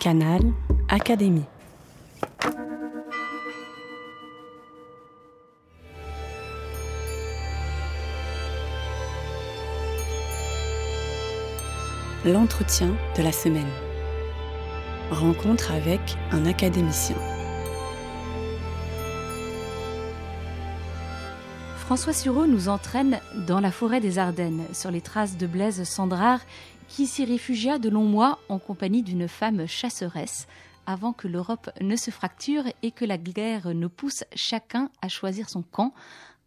Canal Académie. L'entretien de la semaine. Rencontre avec un académicien. François Sureau nous entraîne dans la forêt des Ardennes, sur les traces de Blaise Sandrard, qui s'y réfugia de longs mois en compagnie d'une femme chasseresse, avant que l'Europe ne se fracture et que la guerre ne pousse chacun à choisir son camp.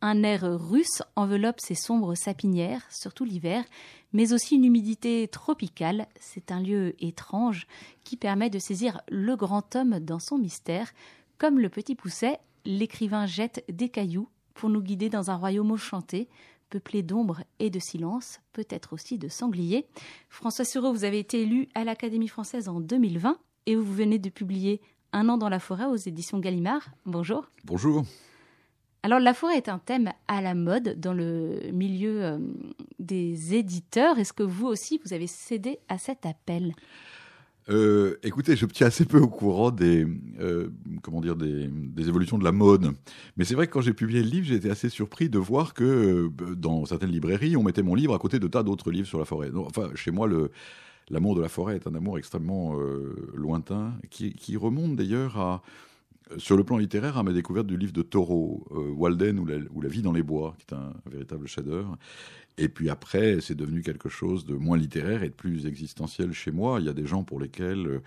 Un air russe enveloppe ces sombres sapinières, surtout l'hiver, mais aussi une humidité tropicale. C'est un lieu étrange qui permet de saisir le grand homme dans son mystère. Comme le petit pousset, l'écrivain jette des cailloux pour nous guider dans un royaume enchanté, peuplé d'ombre et de silence, peut-être aussi de sangliers. François Sureau, vous avez été élu à l'Académie française en 2020 et vous venez de publier Un an dans la forêt aux éditions Gallimard. Bonjour. Bonjour. Alors la forêt est un thème à la mode dans le milieu euh, des éditeurs. Est-ce que vous aussi, vous avez cédé à cet appel? Euh, écoutez, je me tiens assez peu au courant des, euh, comment dire, des, évolutions de la mode. Mais c'est vrai que quand j'ai publié le livre, j'ai été assez surpris de voir que euh, dans certaines librairies, on mettait mon livre à côté de tas d'autres livres sur la forêt. enfin, chez moi, l'amour de la forêt est un amour extrêmement lointain, qui, remonte d'ailleurs à, sur le plan littéraire, à ma découverte du livre de Thoreau, Walden ou la, ou la, vie dans les bois, qui est un, un véritable chef-d'œuvre. Et puis après, c'est devenu quelque chose de moins littéraire et de plus existentiel chez moi. Il y a des gens pour lesquels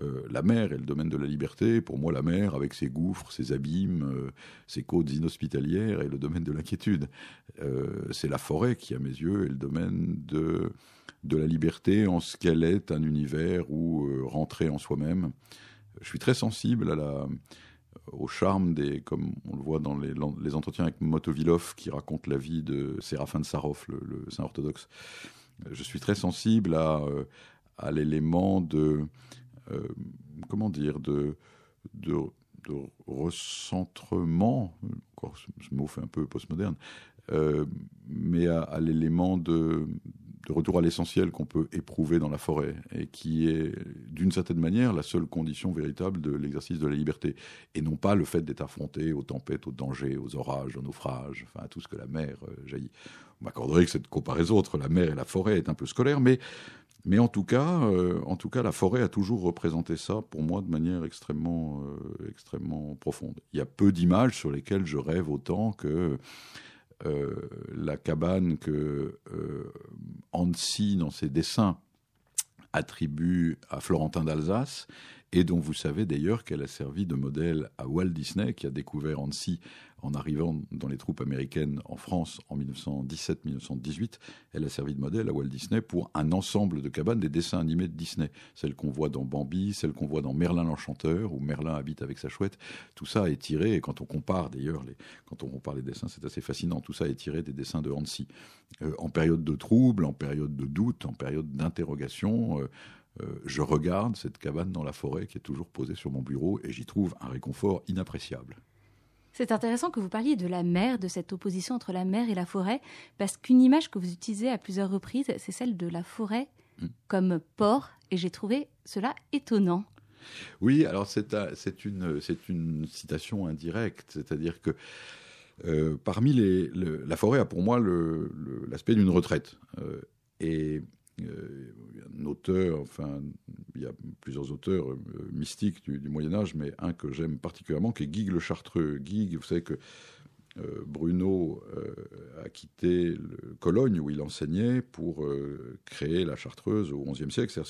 euh, la mer est le domaine de la liberté. Pour moi, la mer, avec ses gouffres, ses abîmes, euh, ses côtes inhospitalières, est le domaine de l'inquiétude. Euh, c'est la forêt qui, à mes yeux, est le domaine de, de la liberté en ce qu'elle est un univers où rentrer en soi-même. Je suis très sensible à la au charme des, comme on le voit dans les, les entretiens avec Motovilov qui raconte la vie de Séraphin de Sarov, le, saint orthodoxe. Je suis très sensible à, euh, à l'élément de, euh, comment dire, de, de, recentrement, encore ce mot fait un peu postmoderne, euh, mais à l'élément de, de retour à l'essentiel qu'on peut éprouver dans la forêt et qui est d'une certaine manière la seule condition véritable de l'exercice de la liberté et non pas le fait d'être affronté aux tempêtes, aux dangers, aux orages, aux naufrages, enfin à tout ce que la mer euh, jaillit. On m'accorderait que cette comparaison entre la mer et la forêt est un peu scolaire, mais mais en tout cas, euh, en tout cas, la forêt a toujours représenté ça pour moi de manière extrêmement, euh, extrêmement profonde. Il y a peu d'images sur lesquelles je rêve autant que euh, la cabane que euh, dans ses dessins, attribue à Florentin d'Alsace et dont vous savez d'ailleurs qu'elle a servi de modèle à Walt Disney, qui a découvert Annecy en arrivant dans les troupes américaines en France en 1917-1918. Elle a servi de modèle à Walt Disney pour un ensemble de cabanes des dessins animés de Disney. Celles qu'on voit dans Bambi, celles qu'on voit dans Merlin l'Enchanteur, où Merlin habite avec sa chouette. Tout ça est tiré, et quand on compare d'ailleurs, les, quand on compare les dessins, c'est assez fascinant. Tout ça est tiré des dessins de Annecy. Euh, en période de trouble, en période de doute, en période d'interrogation, euh, euh, je regarde cette cabane dans la forêt qui est toujours posée sur mon bureau et j'y trouve un réconfort inappréciable. C'est intéressant que vous parliez de la mer, de cette opposition entre la mer et la forêt, parce qu'une image que vous utilisez à plusieurs reprises, c'est celle de la forêt mm. comme port, et j'ai trouvé cela étonnant. Oui, alors c'est une, une, citation indirecte, c'est-à-dire que euh, parmi les, la forêt a pour moi l'aspect d'une retraite. Euh, et euh, auteur, enfin, il y a plusieurs auteurs euh, mystiques du, Moyen Âge, mais un que j'aime particulièrement, qui est Guigues le Chartreux. Guigues, vous savez que euh, Bruno a quitté Cologne où il enseignait pour créer la Chartreuse au XIe siècle,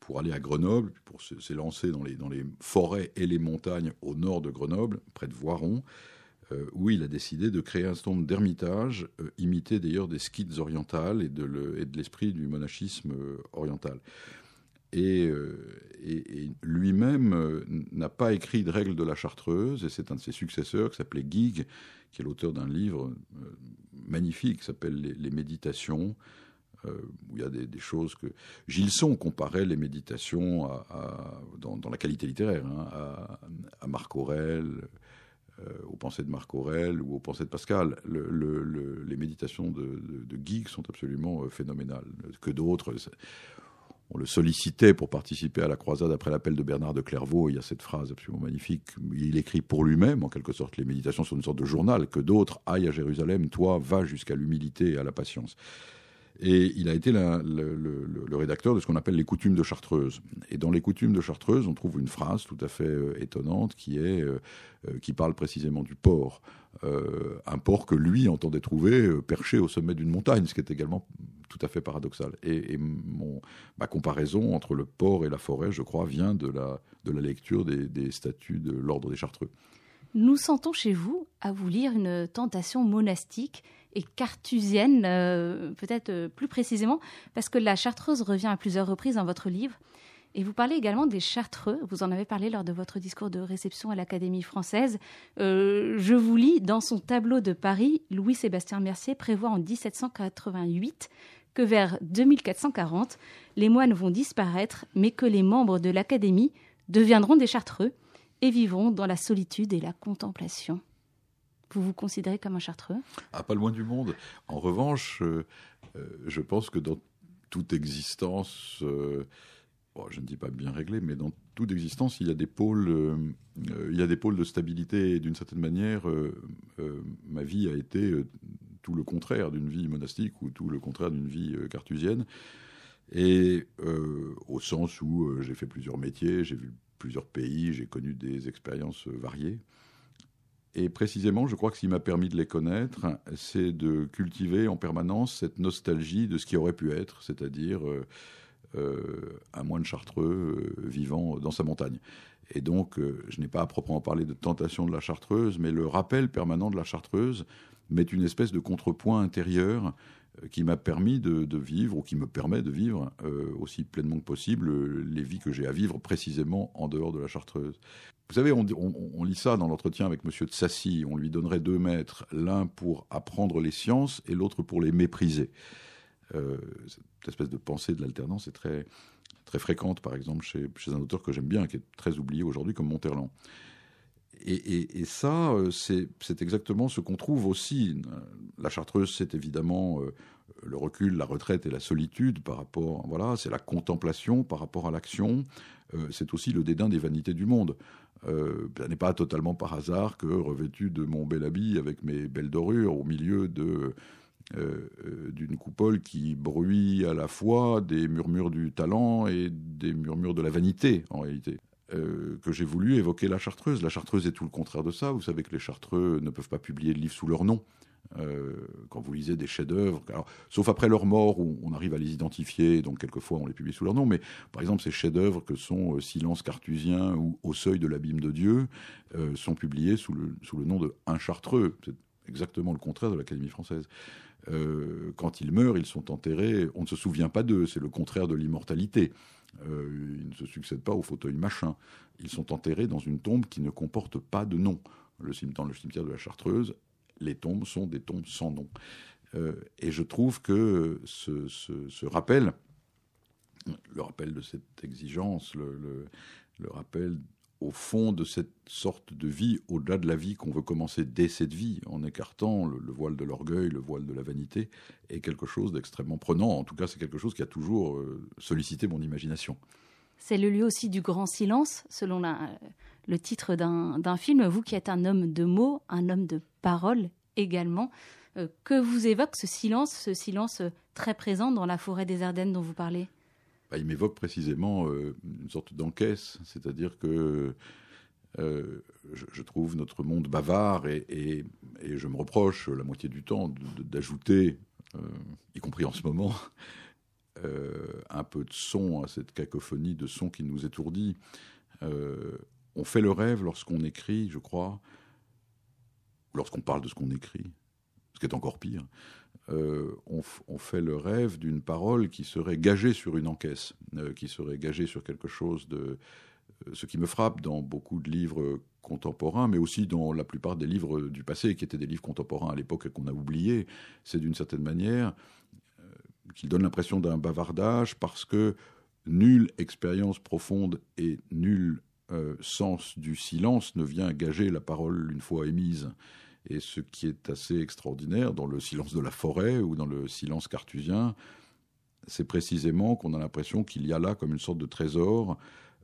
pour aller à Grenoble, pour s'élancer dans les, forêts et les montagnes au nord de Grenoble, près de Voiron, où il a décidé de créer un certain nombre d'ermitages, euh, imités d'ailleurs des skites orientales et de l'esprit du monachisme euh, oriental. Et, lui-même n'a pas écrit de règles de la chartreuse, et c'est un de ses successeurs qui s'appelait Guigues, qui est l'auteur d'un livre magnifique qui s'appelle les, Méditations, où il y a des, choses que Gilson comparait les méditations dans, la qualité littéraire hein, à, à, Marc Aurel, euh, aux pensées de Marc Aurel ou aux pensées de Pascal. les méditations de, de, Guigues sont absolument euh, phénoménales. Que d'autres on le sollicitait pour participer à la croisade après l'appel de Bernard de Clairvaux. Il y a cette phrase absolument magnifique. Il écrit pour lui-même, en quelque sorte, les méditations sont une sorte de journal, que d'autres aillent à Jérusalem, toi, va jusqu'à l'humilité et à la patience. Et il a été le, rédacteur de ce qu'on appelle les coutumes de Chartreuse. Et dans les coutumes de Chartreuse, on trouve une phrase tout à fait euh, étonnante qui est euh, euh, qui parle précisément du port. un port que lui entendait trouver perché au sommet d'une montagne, ce qui est également tout à fait paradoxal. Et, ma comparaison entre le port et la forêt, je crois, vient de la, lecture des statuts de l'ordre des Chartreux. Nous sentons chez vous à vous lire une tentation monastique et cartusienne, euh, peut-être euh, plus précisément, parce que la chartreuse revient à plusieurs reprises dans votre livre. Et vous parlez également des chartreux, vous en avez parlé lors de votre discours de réception à l'Académie française. Euh, je vous lis, dans son tableau de Paris, Louis-Sébastien Mercier prévoit en 1788 que vers 2440, les moines vont disparaître, mais que les membres de l'Académie deviendront des chartreux et vivront dans la solitude et la contemplation. Vous vous considérez comme un chartreux? Ah, pas loin du monde. En revanche, euh, euh, je pense que dans toute existence, euh, je ne dis pas bien réglée, mais dans toute existence, il y a des pôles, il y a des pôles de stabilité. D'une certaine manière, ma vie a été tout le contraire d'une vie monastique ou tout le contraire d'une vie cartusienne. Et au sens où j'ai fait plusieurs métiers, j'ai vu plusieurs pays, j'ai connu des expériences variées. Et précisément, je crois que ce qui m'a permis de les connaître, c'est de cultiver en permanence cette nostalgie de ce qui aurait pu être, c'est-à-dire euh, euh, un moine chartreux euh, vivant dans sa montagne. Et donc, je n'ai pas à proprement parler de tentation de la chartreuse, mais le rappel permanent de la chartreuse met une espèce de contrepoint intérieur qui m'a permis de, vivre, ou qui me permet de vivre aussi pleinement que possible les vies que j'ai à vivre précisément en dehors de la chartreuse. Vous savez, on, lit ça dans l'entretien avec M. de Sassy. On lui donnerait deux maîtres, l'un pour apprendre les sciences et l'autre pour les mépriser. Euh, cette espèce de pensée de l'alternance est très, très fréquente, par exemple, chez, un auteur que j'aime bien, qui est très oublié aujourd'hui, comme Monterland. Et, ça, euh, c'est exactement ce qu'on trouve aussi. La chartreuse, c'est évidemment euh, le recul, la retraite et la solitude par rapport, voilà, c'est la contemplation par rapport à l'action. c'est aussi le dédain des vanités du monde. Euh, ce n'est pas totalement par hasard que, revêtu de mon bel habit avec mes belles dorures, au milieu de euh, euh, d'une coupole qui bruit à la fois des murmures du talent et des murmures de la vanité, en réalité. Que j'ai voulu évoquer la chartreuse. La chartreuse est tout le contraire de ça. Vous savez que les chartreux ne peuvent pas publier de livres sous leur nom. Euh, quand vous lisez des chefs-d'œuvre, sauf après leur mort où on arrive à les identifier, donc quelquefois on les publie sous leur nom, mais par exemple ces chefs-d'œuvre que sont euh, Silence cartusien ou Au seuil de l'abîme de Dieu euh, sont publiés sous le, sous le nom de Un Chartreux. C'est exactement le contraire de l'Académie française. quand ils meurent, ils sont enterrés, on ne se souvient pas d'eux, c'est le contraire de l'immortalité. Ils ne se succèdent pas au fauteuil machin. Ils sont enterrés dans une tombe qui ne comporte pas de nom. Le cimetière, le cimetière de la Chartreuse les tombes sont des tombes sans nom. Euh, et je trouve que ce, rappel, le rappel de cette exigence, le, rappel au fond de cette sorte de vie, au-delà de la vie qu'on veut commencer dès cette vie, en écartant le, voile de l'orgueil, le voile de la vanité, est quelque chose d'extrêmement prenant. En tout cas, c'est quelque chose qui a toujours euh, sollicité mon imagination. C'est le lieu aussi du grand silence, selon le titre d'un film. Vous qui êtes un homme de mots, un homme de paroles également, euh, que vous évoque ce silence, ce silence euh, très présent dans la forêt des Ardennes dont vous parlez? Bah, Il m'évoque précisément euh, une sorte d'encaisse, c'est-à-dire que je, trouve notre monde bavard et, je me reproche la moitié du temps d'ajouter, y compris en ce moment, un peu de son à cette cacophonie de son qui nous étourdit. on fait le rêve lorsqu'on écrit, je crois, lorsqu'on parle de ce qu'on écrit, ce qui est encore pire, euh, on, fait le rêve d'une parole qui serait gagée sur une encaisse, euh, qui serait gagée sur quelque chose de... Euh, ce qui me frappe dans beaucoup de livres contemporains, mais aussi dans la plupart des livres du passé, qui étaient des livres contemporains à l'époque et qu'on a oubliés, c'est d'une certaine manière qu'il donne l'impression d'un bavardage parce que nulle expérience profonde et nul sens du silence ne vient gager la parole une fois émise. Et ce qui est assez extraordinaire dans le silence de la forêt ou dans le silence cartusien, c'est précisément qu'on a l'impression qu'il y a là comme une sorte de trésor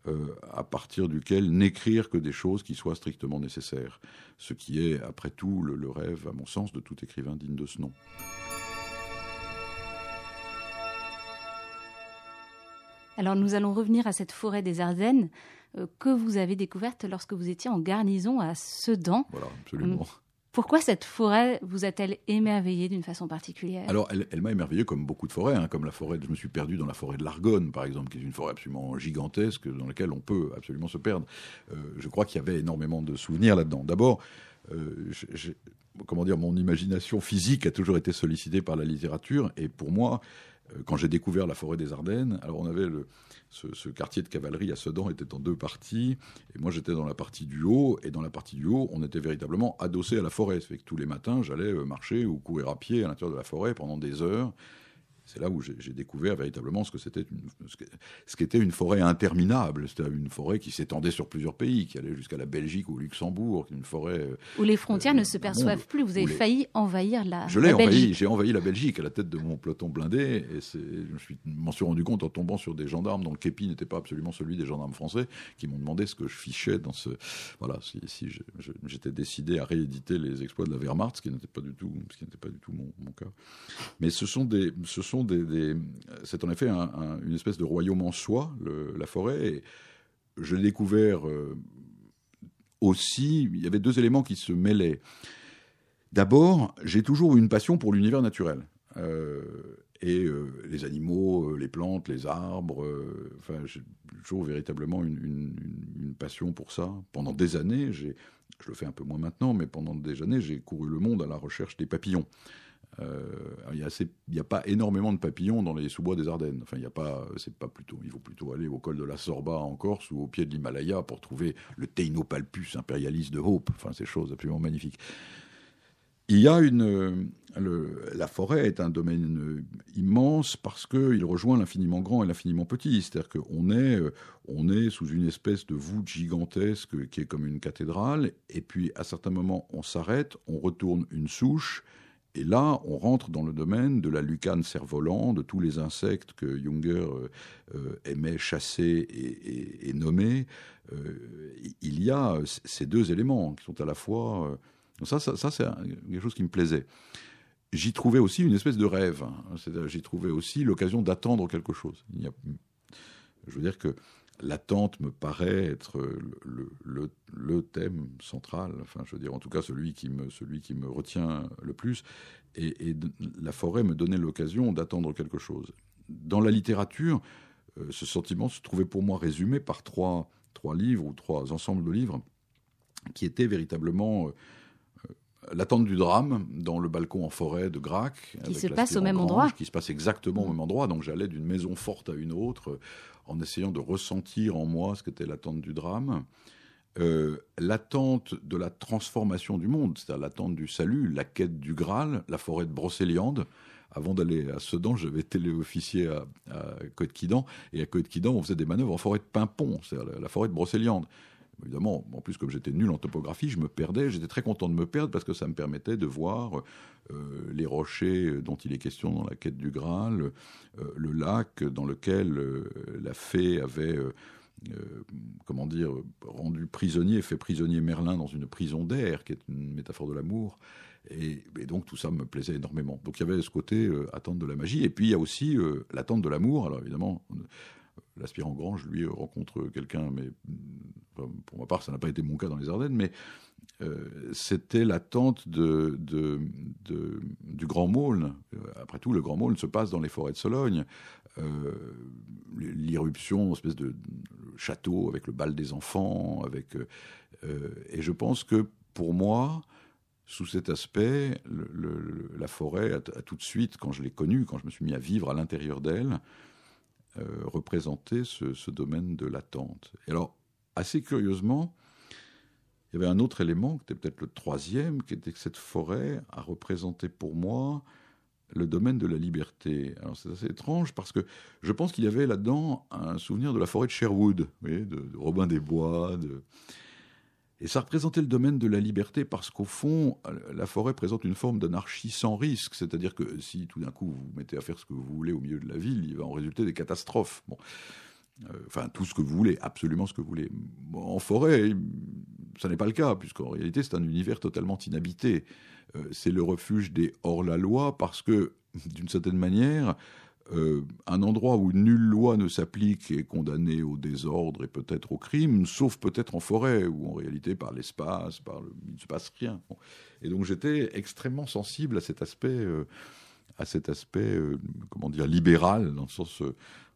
euh, à partir duquel n'écrire que des choses qui soient strictement nécessaires. Ce qui est, après tout, le, rêve, à mon sens, de tout écrivain digne de ce nom. Alors nous allons revenir à cette forêt des Ardennes euh, que vous avez découverte lorsque vous étiez en garnison à Sedan. Voilà, absolument. Pourquoi cette forêt vous a-t-elle émerveillé d'une façon particulière? Alors, elle, m'a émerveillé comme beaucoup de forêts, hein, comme la forêt. Je me suis perdu dans la forêt de l'Argonne, par exemple, qui est une forêt absolument gigantesque dans laquelle on peut absolument se perdre. Euh, je crois qu'il y avait énormément de souvenirs là-dedans. D'abord, euh, comment dire, mon imagination physique a toujours été sollicitée par la littérature, et pour moi, quand j'ai découvert la forêt des Ardennes, alors on avait le, ce, quartier de cavalerie à Sedan était en deux parties, et moi j'étais dans la partie du haut, et dans la partie du haut, on était véritablement adossé à la forêt. Que tous les matins, j'allais euh, marcher ou courir à pied à l'intérieur de la forêt pendant des heures, c'est là où j'ai découvert véritablement ce que c'était ce qu'était une forêt interminable. C'était une forêt qui s'étendait sur plusieurs pays, qui allait jusqu'à la Belgique ou Luxembourg, une forêt où les frontières ne euh, se perçoivent plus. Vous avez failli envahir la. Je l'ai envahi. J'ai envahi la Belgique à la tête de mon peloton blindé, et je m'en suis rendu compte en tombant sur des gendarmes dont le képi n'était pas absolument celui des gendarmes français, qui m'ont demandé ce que je fichais dans ce. Voilà, si, j'étais décidé à rééditer les exploits de la Wehrmacht, ce qui n'était pas du tout, ce qui n'était pas du tout mon, mon, cas. Mais ce sont des, ce sont c'est en effet une espèce de royaume en soi, la forêt. Je l'ai découvert euh, aussi, il y avait deux éléments qui se mêlaient. D'abord, j'ai toujours eu une passion pour l'univers naturel. Euh, et euh, les animaux, les plantes, les arbres. j'ai toujours véritablement une, une, passion pour ça. Pendant des années, je le fais un peu moins maintenant, mais pendant des années, j'ai couru le monde à la recherche des papillons. Euh, il n'y a, pas énormément de papillons dans les sous-bois des Ardennes. Enfin, il y a pas, c'est pas plutôt. Il faut plutôt aller au col de la Sorba en Corse ou au pied de l'Himalaya pour trouver le Teinopalpus impérialiste de Hope. Enfin, ces choses absolument magnifiques. Il y a une, la forêt est un domaine immense parce qu'il rejoint l'infiniment grand et l'infiniment petit. C'est-à-dire qu'on est, on est sous une espèce de voûte gigantesque qui est comme une cathédrale, et puis à certains moments on s'arrête, on retourne une souche, et là, on rentre dans le domaine de la lucane cerf-volant, de tous les insectes que Junger euh, euh, aimait chasser et, nommer. Euh, il y a ces deux éléments qui sont à la fois. ça, ça, c'est quelque chose qui me plaisait. J'y trouvais aussi une espèce de rêve. J'y trouvais aussi l'occasion d'attendre quelque chose. Je veux dire que l'attente me paraît être le, thème central, enfin je veux dire en tout cas celui qui me, retient le plus, et, la forêt me donnait l'occasion d'attendre quelque chose. Dans la littérature, euh, ce sentiment se trouvait pour moi résumé par trois, trois livres ou trois ensembles de livres qui étaient véritablement... Euh, l'attente du drame dans le balcon en forêt de Grac. Qui se passe au même endroit. Qui se passe exactement au même endroit. Donc j'allais d'une maison forte à une autre en essayant de ressentir en moi ce qu'était l'attente du drame. Euh, l'attente de la transformation du monde, c'est-à-dire l'attente du salut, la quête du Graal, la forêt de Brocéliande. Avant d'aller à Sedan, j'avais téléofficier à, à Côte-Quidan, et à Côte-Quidan, on faisait des manœuvres en forêt de Pimpon, c'est-à-dire la, forêt de Brocéliande. Évidemment, en plus, comme j'étais nul en topographie, je me perdais. J'étais très content de me perdre parce que ça me permettait de voir euh, les rochers dont il est question dans la quête du Graal, euh, le lac dans lequel euh, la fée avait, comment dire, rendu prisonnier, fait prisonnier Merlin dans une prison d'air, qui est une métaphore de l'amour. Et, donc tout ça me plaisait énormément. Donc il y avait ce côté attente de la magie, et puis il y a aussi l'attente de l'amour. Alors évidemment, l'aspirant Grange, lui, rencontre quelqu'un, mais pour ma part, ça n'a pas été mon cas dans les Ardennes, mais euh, c'était l'attente de, du Grand Maulne. Euh, après tout, le Grand Maulne se passe dans les forêts de Sologne. Euh, l'irruption, espèce de château avec le bal des enfants, avec et je pense que pour moi, sous cet aspect, la forêt a, tout de suite, quand je l'ai connue, quand je me suis mis à vivre à l'intérieur d'elle, représenté ce, ce, domaine de l'attente. Et alors, assez curieusement, il y avait un autre élément, qui était peut-être le troisième, qui était que cette forêt a représenté pour moi le domaine de la liberté. Alors c'est assez étrange parce que je pense qu'il y avait là-dedans un souvenir de la forêt de Sherwood, de, Robin des Bois. De... Et ça représentait le domaine de la liberté parce qu'au fond, la forêt présente une forme d'anarchie sans risque. C'est-à-dire que si tout d'un coup vous mettez à faire ce que vous voulez au milieu de la ville, il va en résulter des catastrophes. Bon. Euh, enfin, tout ce que vous voulez, absolument ce que vous voulez. en forêt, ça n'est pas le cas, puisqu'en réalité, c'est un univers totalement inhabité. Euh, c'est le refuge des hors-la-loi parce que, d'une certaine manière, euh, un endroit où nulle loi ne s'applique est condamné au désordre et peut-être au crime, sauf peut-être en forêt, où en réalité, par l'espace, par le, il ne se passe rien. Et donc j'étais extrêmement sensible à cet aspect, euh, à cet aspect, euh, comment dire, libéral, dans le sens,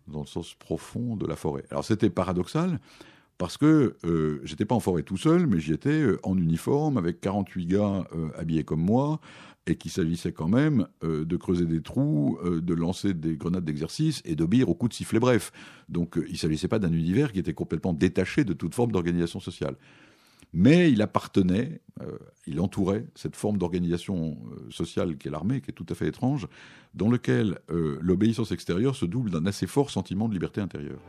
dans le sens profond de la forêt. Alors c'était paradoxal, parce que euh, j'étais pas en forêt tout seul, mais j'y étais en uniforme, avec 48 gars habillés comme moi, et qu'il s'agissait quand même euh, de creuser des trous, euh, de lancer des grenades d'exercice et d'obéir aux coups de sifflet bref. Donc euh, il s'agissait pas d'un univers qui était complètement détaché de toute forme d'organisation sociale. Mais il appartenait, il entourait cette forme d'organisation sociale qu'est l'armée, qui est tout à fait étrange, dans lequel l'obéissance extérieure se double d'un assez fort sentiment de liberté intérieure.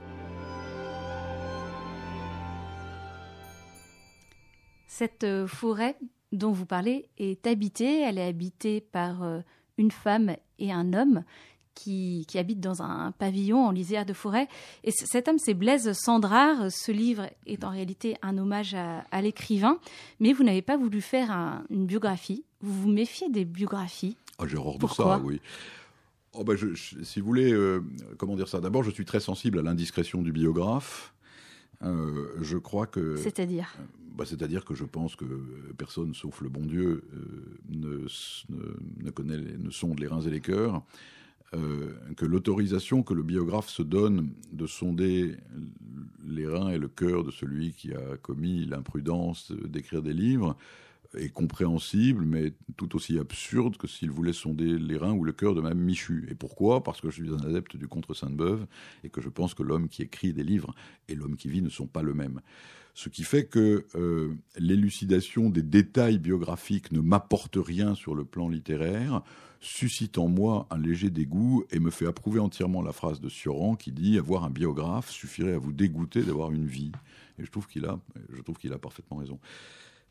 Cette forêt dont vous parlez est habitée. Elle est habitée par euh, une femme et un homme qui, qui habitent dans un pavillon en lisière de forêt. Et cet homme, c'est Blaise Sandrard. Ce livre est en réalité un hommage à, l'écrivain, mais vous n'avez pas voulu faire une biographie. Vous vous méfiez des biographies. Ah, J'ai horreur de ça, oui. Oh ben si vous voulez, euh, comment dire ça? D'abord, je suis très sensible à l'indiscrétion du biographe. Euh, je crois que. C'est-à-dire bah, c'est-à-dire que je pense que personne, sauf le bon Dieu, euh, ne, ne, connaît, ne sonde les reins et les cœurs. Euh, que l'autorisation que le biographe se donne de sonder les reins et le cœur de celui qui a commis l'imprudence d'écrire des livres est compréhensible, mais tout aussi absurde que s'il voulait sonder les reins ou le cœur de Mme Michu. Et pourquoi? Parce que je suis un adepte du contre Sainte-Beuve et que je pense que l'homme qui écrit des livres et l'homme qui vit ne sont pas le même. Ce qui fait que euh, l'élucidation des détails biographiques ne m'apporte rien sur le plan littéraire, suscite en moi un léger dégoût et me fait approuver entièrement la phrase de Sioran qui dit avoir un biographe suffirait à vous dégoûter d'avoir une vie. Et je trouve qu'il a, je trouve qu'il a parfaitement raison.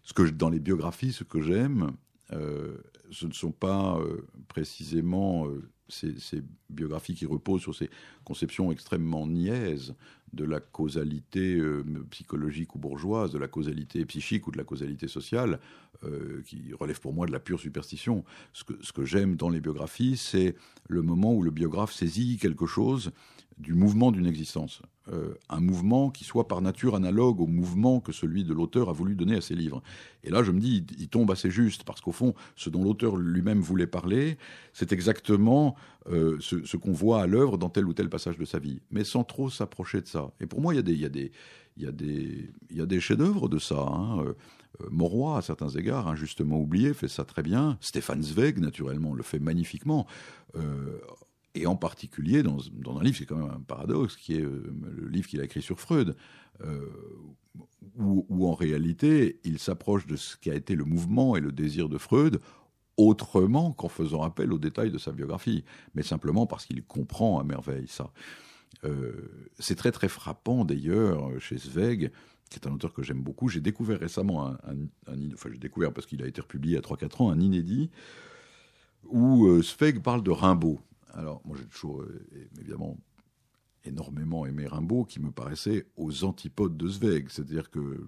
Ce que dans les biographies, ce que j'aime, euh, ce ne sont pas euh, précisément ces, ces, biographies qui reposent sur ces conceptions extrêmement niaises de la causalité euh, psychologique ou bourgeoise, de la causalité psychique ou de la causalité sociale, euh, qui relève pour moi de la pure superstition. Ce que, j'aime dans les biographies, c'est le moment où le biographe saisit quelque chose du mouvement d'une existence. Euh, un mouvement qui soit par nature analogue au mouvement que celui de l'auteur a voulu donner à ses livres. Et là, je me dis, il, tombe assez juste, parce qu'au fond, ce dont l'auteur lui-même voulait parler, c'est exactement euh, ce, qu'on voit à l'œuvre dans tel ou tel passage de sa vie, mais sans trop s'approcher de ça. Et pour moi, il y a des, des, des, des chefs-d'œuvre de ça. Hein. Euh, Moroy, à certains égards, injustement oublié, fait ça très bien. Stéphane Zweig, naturellement, le fait magnifiquement et en particulier dans, un livre, c'est quand même un paradoxe, qui est euh, le livre qu'il a écrit sur Freud, euh, où, en réalité il s'approche de ce qui a été le mouvement et le désir de Freud autrement qu'en faisant appel aux détails de sa biographie, mais simplement parce qu'il comprend à merveille ça. Euh, c'est très très frappant d'ailleurs chez Zweig, qui est un auteur que j'aime beaucoup. J'ai découvert récemment un, enfin j'ai découvert parce qu'il a été republié à 3-4 ans, un inédit où Zweig parle de Rimbaud. Alors, moi, j'ai toujours, euh, évidemment, énormément aimé Rimbaud, qui me paraissait aux antipodes de Zweig. C'est-à-dire que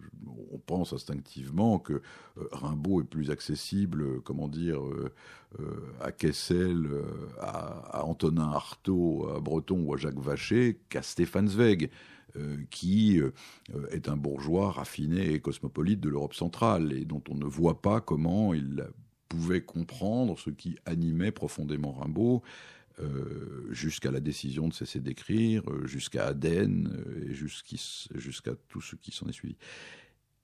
pense instinctivement que euh, Rimbaud est plus accessible, euh, comment dire, à Kessel, à, Antonin Artaud, à Breton ou à Jacques Vacher qu'à Stéphane Zweig. qui est un bourgeois raffiné et cosmopolite de l'Europe centrale et dont on ne voit pas comment il pouvait comprendre ce qui animait profondément Rimbaud euh, jusqu'à la décision de cesser d'écrire, euh, jusqu'à Aden, euh, et jusqu'à tout ce qui s'en est suivi.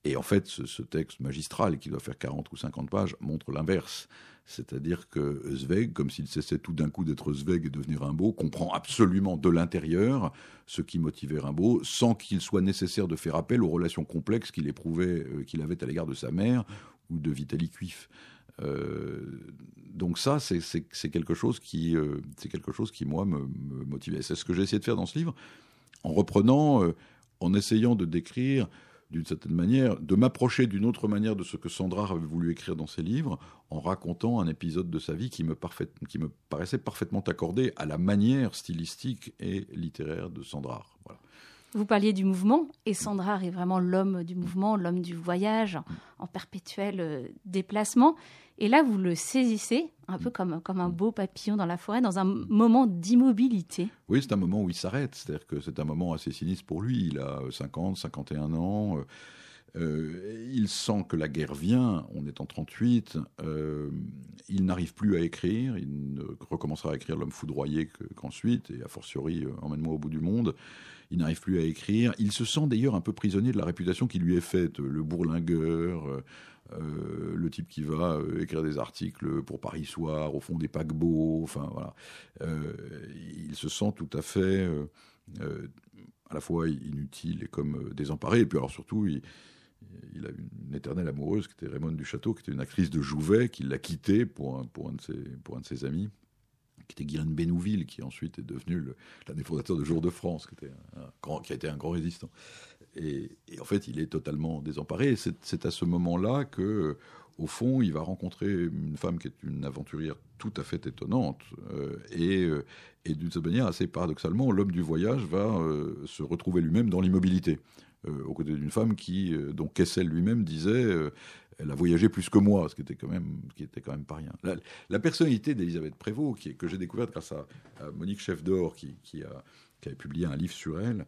Et en fait, ce, texte magistral, qui doit faire 40 ou 50 pages, montre l'inverse. C'est-à-dire que Zweig, comme s'il cessait tout d'un coup d'être Zweig et devenir Rimbaud, comprend absolument de l'intérieur ce qui motivait Rimbaud, sans qu'il soit nécessaire de faire appel aux relations complexes qu'il éprouvait, qu'il avait à l'égard de sa mère ou de Vitaly Cuif. Euh, donc ça, c'est quelque chose qui, euh, quelque chose qui moi me, motivait. C'est ce que j'ai essayé de faire dans ce livre, en reprenant, euh, en essayant de décrire d'une certaine manière, de m'approcher d'une autre manière de ce que Sandra avait voulu écrire dans ses livres, en racontant un épisode de sa vie qui me, paraissait parfaitement accordé à la manière stylistique et littéraire de Sandra. Voilà. Vous parliez du mouvement, et Sandra est vraiment l'homme du mouvement, l'homme du voyage, en perpétuel euh, déplacement. Et là, vous le saisissez, un peu comme, comme un beau papillon dans la forêt, dans un moment d'immobilité. Oui, c'est un moment où il s'arrête. C'est-à-dire que c'est un moment assez sinistre pour lui. Il a 50, 51 ans. Euh, euh, il sent que la guerre vient, on est en 38, euh, il n'arrive plus à écrire, il ne recommencera à écrire L'homme foudroyé qu'ensuite, et a fortiori euh, Emmène-moi au bout du monde. Il n'arrive plus à écrire. Il se sent d'ailleurs un peu prisonnier de la réputation qui lui est faite, le bourlingueur, le type qui va écrire des articles pour Paris Soir, au fond des paquebots, enfin voilà. il se sent tout à fait à la fois inutile et comme désemparé, et puis alors surtout, il, a une éternelle amoureuse qui était Raymond du Château, qui était une actrice de Jouvet, qui l'a quitté pour un, pour, un pour un de ses amis, qui était Bénouville, qui ensuite est devenu l'un des fondateurs de Jour de France, qui, a été un grand résistant. Et, en fait, il est totalement désemparé. C'est à ce moment-là que, au fond, il va rencontrer une femme qui est une aventurière tout à fait étonnante. Euh, et, euh, et d'une certaine manière, assez paradoxalement, l'homme du voyage va euh, se retrouver lui-même dans l'immobilité. Aux côtés d'une femme qui, dont Kessel lui-même disait elle a voyagé plus que moi, ce qui était quand même, qui était quand même pas rien. La, personnalité d'Elisabeth Prévost, qui, que j'ai découverte grâce à, Monique Chef d'Or, qui, qui, a, qui avait publié un livre sur elle,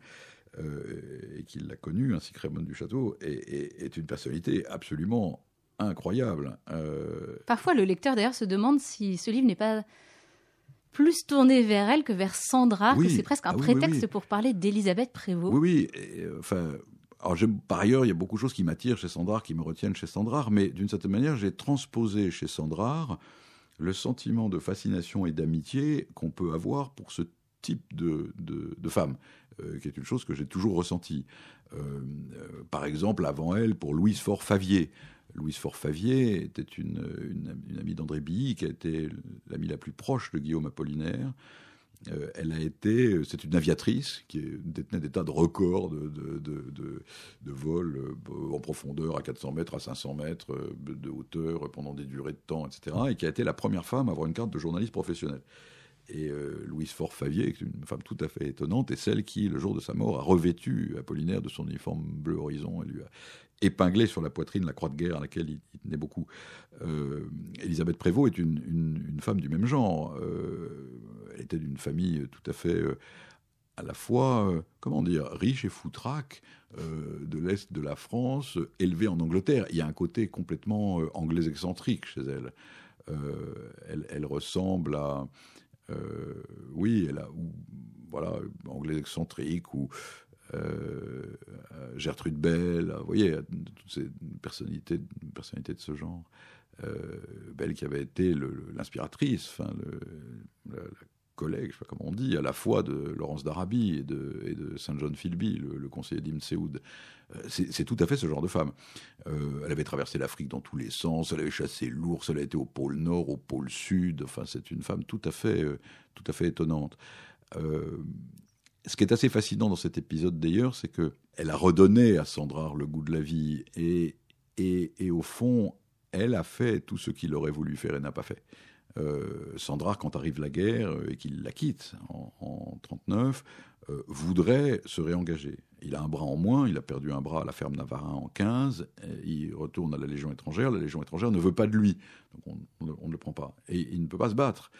et qui l'a connue, ainsi que Raymond du Château, est, est, une personnalité absolument incroyable. Parfois, le lecteur d'ailleurs se demande si ce livre n'est pas plus tourné vers elle que vers Sandra, que c'est presque un ah prétexte pour parler d'Elisabeth Prévost. Oui, oui. Euh, enfin, alors par ailleurs, il y a beaucoup de choses qui m'attirent chez Sandra, qui me retiennent chez Sandra, mais d'une certaine manière, j'ai transposé chez Sandra le sentiment de fascination et d'amitié qu'on peut avoir pour ce type de, de, femme, euh, qui est une chose que j'ai toujours ressentie. Euh, par exemple, avant elle, pour Louise Faure-Favier, Louise Forfavier était une, une, amie d'André Billy, qui a été l'amie la plus proche de Guillaume Apollinaire. Euh, elle a été, c'est une aviatrice qui détenait des tas de records de, de, de, vol euh, en profondeur à 400 mètres, à 500 mètres euh, de hauteur pendant des durées de temps, etc. Et qui a été la première femme à avoir une carte de journaliste professionnelle. Et Louise Faure-Favier, est une femme tout à fait étonnante, est celle qui, le jour de sa mort, a revêtu Apollinaire de son uniforme bleu horizon et lui a épinglé sur la poitrine la croix de guerre à laquelle il, tenait beaucoup. Euh, Elisabeth Prévost est une, femme du même genre. Euh, elle était d'une famille tout à fait euh, à la fois, comment dire, riche et foutraque de l'Est de la France, élevée en Angleterre. Il y a un côté complètement anglais excentrique chez elle. elle, elle, ressemble à... oui, elle a... voilà, anglais excentrique ou euh, Gertrude Bell, vous voyez, toutes ces personnalités, de ce genre. Euh, Bell qui avait été l'inspiratrice, enfin, la, collègue, je sais pas comment on dit, à la fois de Laurence d'Arabie et de, et de Saint John Philby, le, conseiller d'Ibn Seoud. Euh, c'est tout à fait ce genre de femme. elle avait traversé l'Afrique dans tous les sens, elle avait chassé l'ours, elle a été au pôle Nord, au pôle Sud. Enfin, c'est une femme tout à fait, tout à fait étonnante ce qui est assez fascinant dans cet épisode d'ailleurs, c'est que elle a redonné à Sandra le goût de la vie et, et, au fond, elle a fait tout ce qu'il aurait voulu faire et n'a pas fait. Euh, Sandra, quand arrive la guerre et qu'il la quitte en, en 39, euh, voudrait se réengager. Il a un bras en moins, il a perdu un bras à la ferme Navarin en 15, il retourne à la Légion étrangère, la Légion étrangère ne veut pas de lui, donc on, on ne le prend pas. Et il ne peut pas se battre.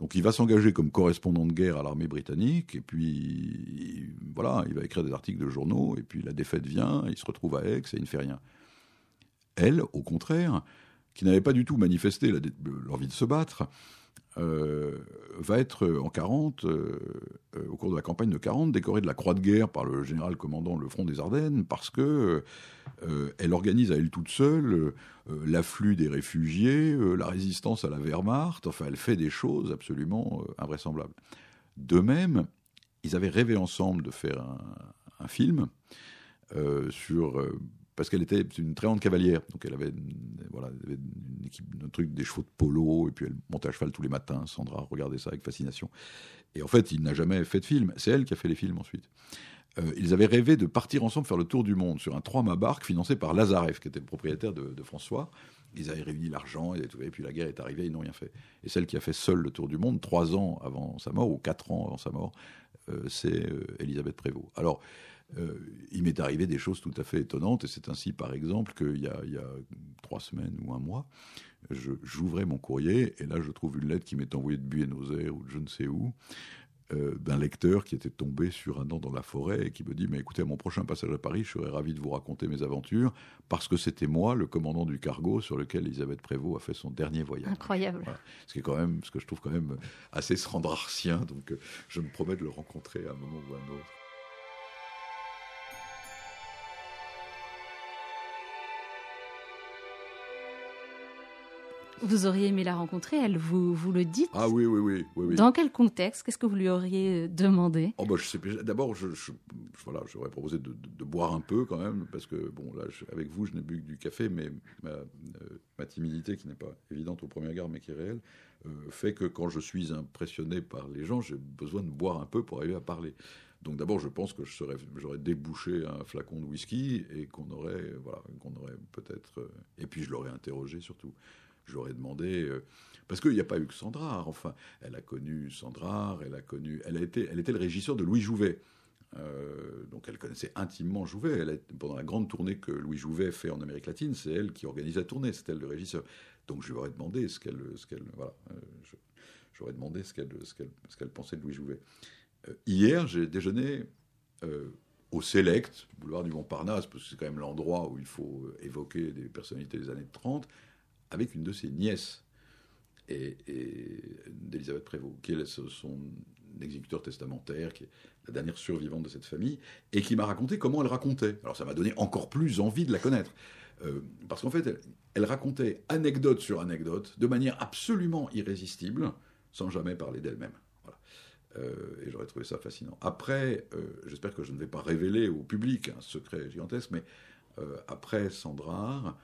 Donc il va s'engager comme correspondant de guerre à l'armée britannique, et puis voilà, il va écrire des articles de journaux, et puis la défaite vient, il se retrouve à Aix et il ne fait rien. Elle, au contraire, qui n'avait pas du tout manifesté l'envie de se battre, euh, va être en 40, euh, euh, au cours de la campagne de 40, décorée de la Croix de guerre par le général commandant le front des Ardennes, parce que elle organise à elle toute seule l'afflux des réfugiés, la résistance à la Wehrmacht, enfin elle fait des choses absolument invraisemblables. De même, ils avaient rêvé ensemble de faire un film sur parce qu'elle était une très grande cavalière. Donc elle avait, voilà, une équipe, un truc, des chevaux de polo, et puis elle montait à cheval tous les matins. Sandra regardait ça avec fascination. Et en fait, il n'a jamais fait de film. C'est elle qui a fait les films ensuite. ils avaient rêvé de partir ensemble faire le tour du monde sur un trois-mâts barque financé par Lazarev, qui était le propriétaire de, François. Ils avaient réuni l'argent, et, puis la guerre est arrivée, ils n'ont rien fait. Et celle qui a fait seule le tour du monde, trois ans avant sa mort, ou quatre ans avant sa mort, c'est Elisabeth Prévost. Alors, euh, il m'est arrivé des choses tout à fait étonnantes, et c'est ainsi, par exemple, qu'il y, y, a trois semaines ou un mois, j'ouvrais mon courrier, et là, je trouve une lettre qui m'est envoyée de Buenos Aires ou de je ne sais où, euh, d'un lecteur qui était tombé sur un an dans la forêt et qui me dit Mais écoutez, à mon prochain passage à Paris, je serais ravi de vous raconter mes aventures, parce que c'était moi, le commandant du cargo sur lequel Elisabeth Prévost a fait son dernier voyage. Incroyable. Ce, qui est quand même, ce que je trouve quand même assez strandrartien, donc euh, je me promets de le rencontrer à un moment ou à un autre. Vous auriez aimé la rencontrer, elle, vous, vous le dites Ah oui, oui, oui. oui, Dans quel contexte Qu'est-ce que vous lui auriez euh, demandé? Oh bah, je sais, D'abord, je, voilà, j'aurais proposé de, boire un peu quand même, parce que, bon, là, avec vous, je n'ai bu que du café, mais ma, euh, timidité, qui n'est pas évidente au premier regard, mais qui est réelle, euh, fait que quand je suis impressionné par les gens, j'ai besoin de boire un peu pour arriver à parler. Donc d'abord, je pense que j'aurais débouché un flacon de whisky et qu'on aurait, voilà, qu'on aurait peut-être, et puis je l'aurais interrogé surtout ai demandé, euh, parce qu'il n'y a pas eu que Sandra, enfin, elle a connu Sandra, elle a connu, elle, a été, elle était le régisseur de Louis Jouvet. Euh, donc elle connaissait intimement Jouvet. Elle pendant la grande tournée que Louis Jouvet fait en Amérique latine, c'est elle qui organise la tournée, c'est elle le régisseur. Donc je lui aurais demandé ce qu'elle, ce voilà, euh, j'aurais demandé ce qu'elle, ce qu'elle pensait de Louis Jouvet. hier, j'ai déjeuné au Select, boulevard du Montparnasse, parce que c'est quand même l'endroit où il faut évoquer des personnalités des années 30 avec une de ses nièces, et, d'Elisabeth Prévost, qui est son exécuteur testamentaire, qui est la dernière survivante de cette famille, et qui m'a raconté comment elle racontait. Alors ça m'a donné encore plus envie de la connaître. Euh, parce qu'en fait, elle, racontait anecdote sur anecdote, de manière absolument irrésistible, sans jamais parler d'elle-même. Euh, et j'aurais trouvé ça fascinant. Après, euh, j'espère que je ne vais pas révéler au public un secret gigantesque, mais après Sandra,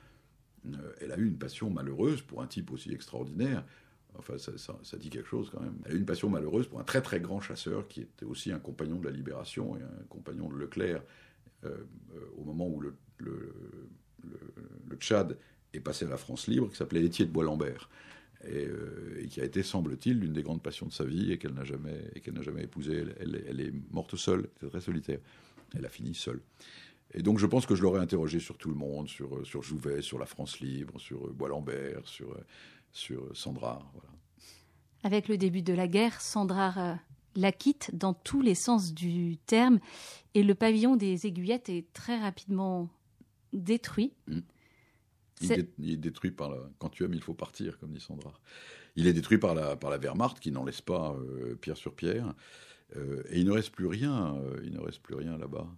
elle a eu une passion malheureuse pour un type aussi extraordinaire. Enfin, ça, dit quelque chose quand même. Elle a eu une passion malheureuse pour un très très grand chasseur qui était aussi un compagnon de la Libération et un compagnon de Leclerc euh, euh, au moment où le, Tchad est passé à la France libre, qui s'appelait Étienne de Bois-Lambert. Et, qui a été, semble-t-il, l'une des grandes passions de sa vie et qu'elle n'a jamais, jamais épousée. Elle, elle, est morte seule, c'est très solitaire. Elle a fini seule. Et donc je pense que je l'aurais interrogé sur tout le monde, sur, euh, sur Jouvet, sur la France libre, sur euh, Bois-Lambert, sur, euh, sur Sandra. Voilà. Avec le début de la guerre, Sandra la quitte dans tous les sens du terme et le pavillon des aiguillettes est très rapidement détruit. Mmh. Il, est... détruit par la... Quand tu aimes, il faut partir, comme dit Sandra. Il est détruit par la, par la Wehrmacht qui n'en laisse pas pierre sur pierre. et il ne reste plus rien, il ne reste plus rien là-bas.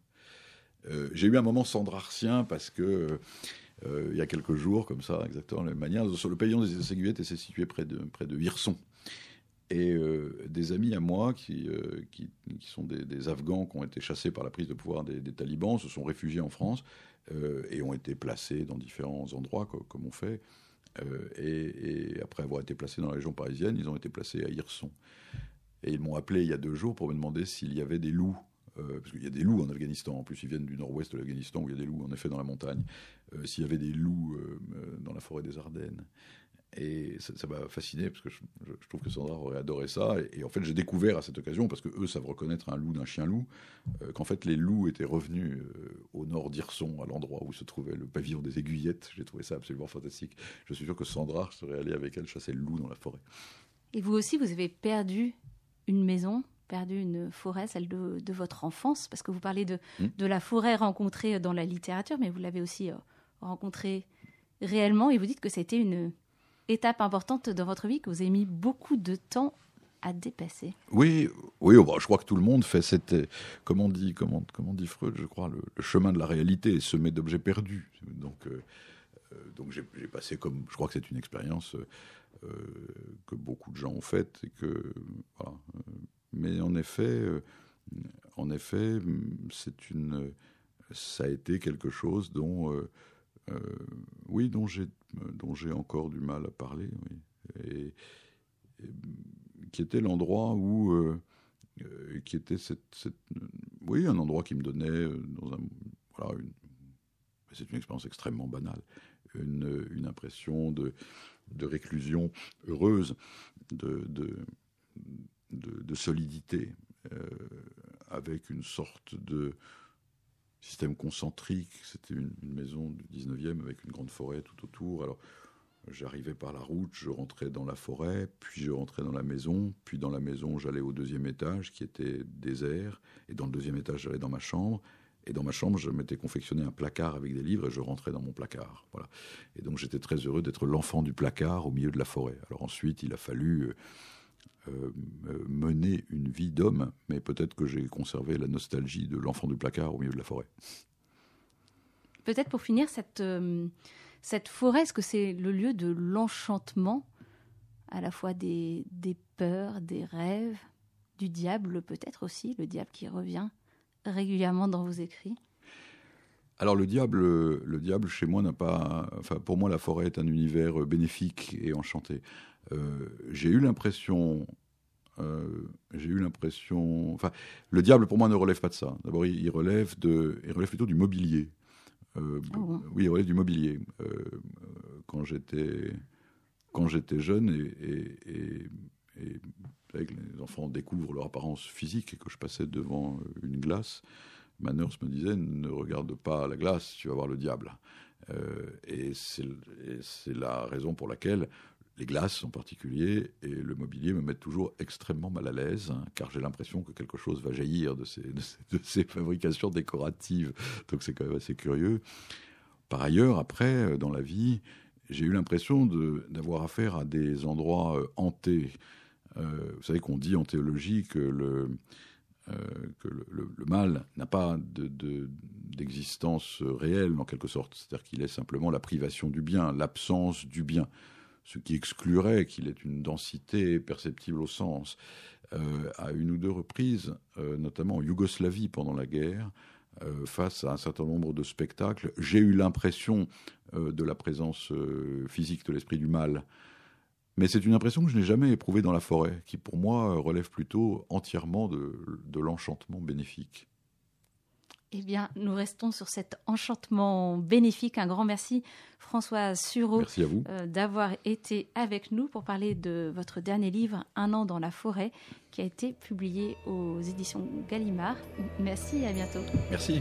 Euh, j'ai eu un moment sandrartien parce que euh, il y a quelques jours, comme ça, exactement la même manière, le pavillon des Aiguillettes, et c'est situé près de, près de Hirson. Et euh, des amis à moi qui, qui, sont des, Afghans qui ont été chassés par la prise de pouvoir des, talibans se sont réfugiés en France et ont été placés dans différents endroits, comme, on fait. Et, et, après avoir été placés dans la région parisienne, ils ont été placés à Hirson. Et ils m'ont appelé il y a deux jours pour me demander s'il y avait des loups euh, parce qu'il y a des loups en Afghanistan, en plus ils viennent du nord-ouest de l'Afghanistan où il y a des loups en effet dans la montagne, euh, s'il y avait des loups euh, dans la forêt des Ardennes. Et ça m'a fasciné parce que je, trouve que Sandra aurait adoré ça. Et, en fait, j'ai découvert à cette occasion, parce que eux savent reconnaître un loup d'un chien-loup, qu'en fait les loups étaient revenus au nord d'Irson, à l'endroit où se trouvait le pavillon des aiguillettes. J'ai trouvé ça absolument fantastique. Je suis sûr que Sandra serait allée avec elle chasser le loup dans la forêt. Et vous aussi, vous avez perdu une maison perdu une forêt, celle de, votre enfance, parce que vous parlez de, hmm. de, la forêt rencontrée dans la littérature, mais vous l'avez aussi euh, rencontrée réellement, et vous dites que c'était une étape importante dans votre vie, que vous avez mis beaucoup de temps à dépasser. Oui, oui, oh, bah, je crois que tout le monde fait cette, comment dit, comment, comment dit Freud, je crois, le, chemin de la réalité semé d'objets perdus. Donc, euh, euh, donc j'ai passé comme, je crois que c'est une expérience que beaucoup de gens ont faite et que voilà, mais en effet, euh, en effet, c'est une, ça a été quelque chose dont, euh, euh, oui, dont j'ai, dont j'ai encore du mal à parler, oui. et, qui était l'endroit où, qui était cette, oui, un endroit qui me donnait dans un, voilà, une, c'est une expérience extrêmement banale, une, une impression de, de, réclusion heureuse, de, de, de solidité, avec une sorte de système concentrique. C'était une, maison du 19e avec une grande forêt tout autour. Alors, j'arrivais par la route, je rentrais dans la forêt, puis je rentrais dans la maison, puis dans la maison, j'allais au deuxième étage qui était désert, et dans le deuxième étage, j'allais dans ma chambre. Et dans ma chambre, je m'étais confectionné un placard avec des livres et je rentrais dans mon placard. Voilà. Et donc j'étais très heureux d'être l'enfant du placard au milieu de la forêt. Alors ensuite, il a fallu euh, euh, mener une vie d'homme, mais peut-être que j'ai conservé la nostalgie de l'enfant du placard au milieu de la forêt. Peut-être pour finir, cette, euh, cette forêt, est-ce que c'est le lieu de l'enchantement, à la fois des, des peurs, des rêves, du diable peut-être aussi, le diable qui revient régulièrement dans vos écrits? Alors le diable, le diable chez moi n'a pas, enfin pour moi la forêt est un univers bénéfique et enchanté. Euh, j'ai eu l'impression euh, j'ai eu l'impression. Enfin, le diable pour moi ne relève pas de ça. D'abord, il, relève de, il relève plutôt du mobilier. Euh, oh. Oui, il relève du mobilier. quand j'étais quand j'étais jeune et, et, les enfants découvrent leur apparence physique et que je passais devant une glace, ma nurse me disait ne regarde pas la glace, tu vas voir le diable. et c'est la raison pour laquelle les glaces en particulier, et le mobilier me mettent toujours extrêmement mal à l'aise, hein, car j'ai l'impression que quelque chose va jaillir de ces, de ces, fabrications décoratives. Donc c'est quand même assez curieux. Par ailleurs, après, euh, dans la vie, j'ai eu l'impression d'avoir affaire à des endroits euh, hantés. Euh, vous savez qu'on dit en théologie que le, que le, mal n'a pas d'existence de, réelle, en quelque sorte. C'est-à-dire qu'il est simplement la privation du bien, l'absence du bien ce qui exclurait qu'il ait une densité perceptible au sens. Euh, à une ou deux reprises, euh, notamment en Yougoslavie pendant la guerre, euh, face à un certain nombre de spectacles, j'ai eu l'impression de la présence physique de l'esprit du mal. Mais c'est une impression que je n'ai jamais éprouvée dans la forêt, qui pour moi relève plutôt entièrement de l'enchantement bénéfique. Eh bien, nous restons sur cet enchantement bénéfique. Un grand merci, François Sureau, euh, d'avoir été avec nous pour parler de votre dernier livre, Un an dans la forêt, qui a été publié aux éditions Gallimard. Merci, à bientôt. Merci.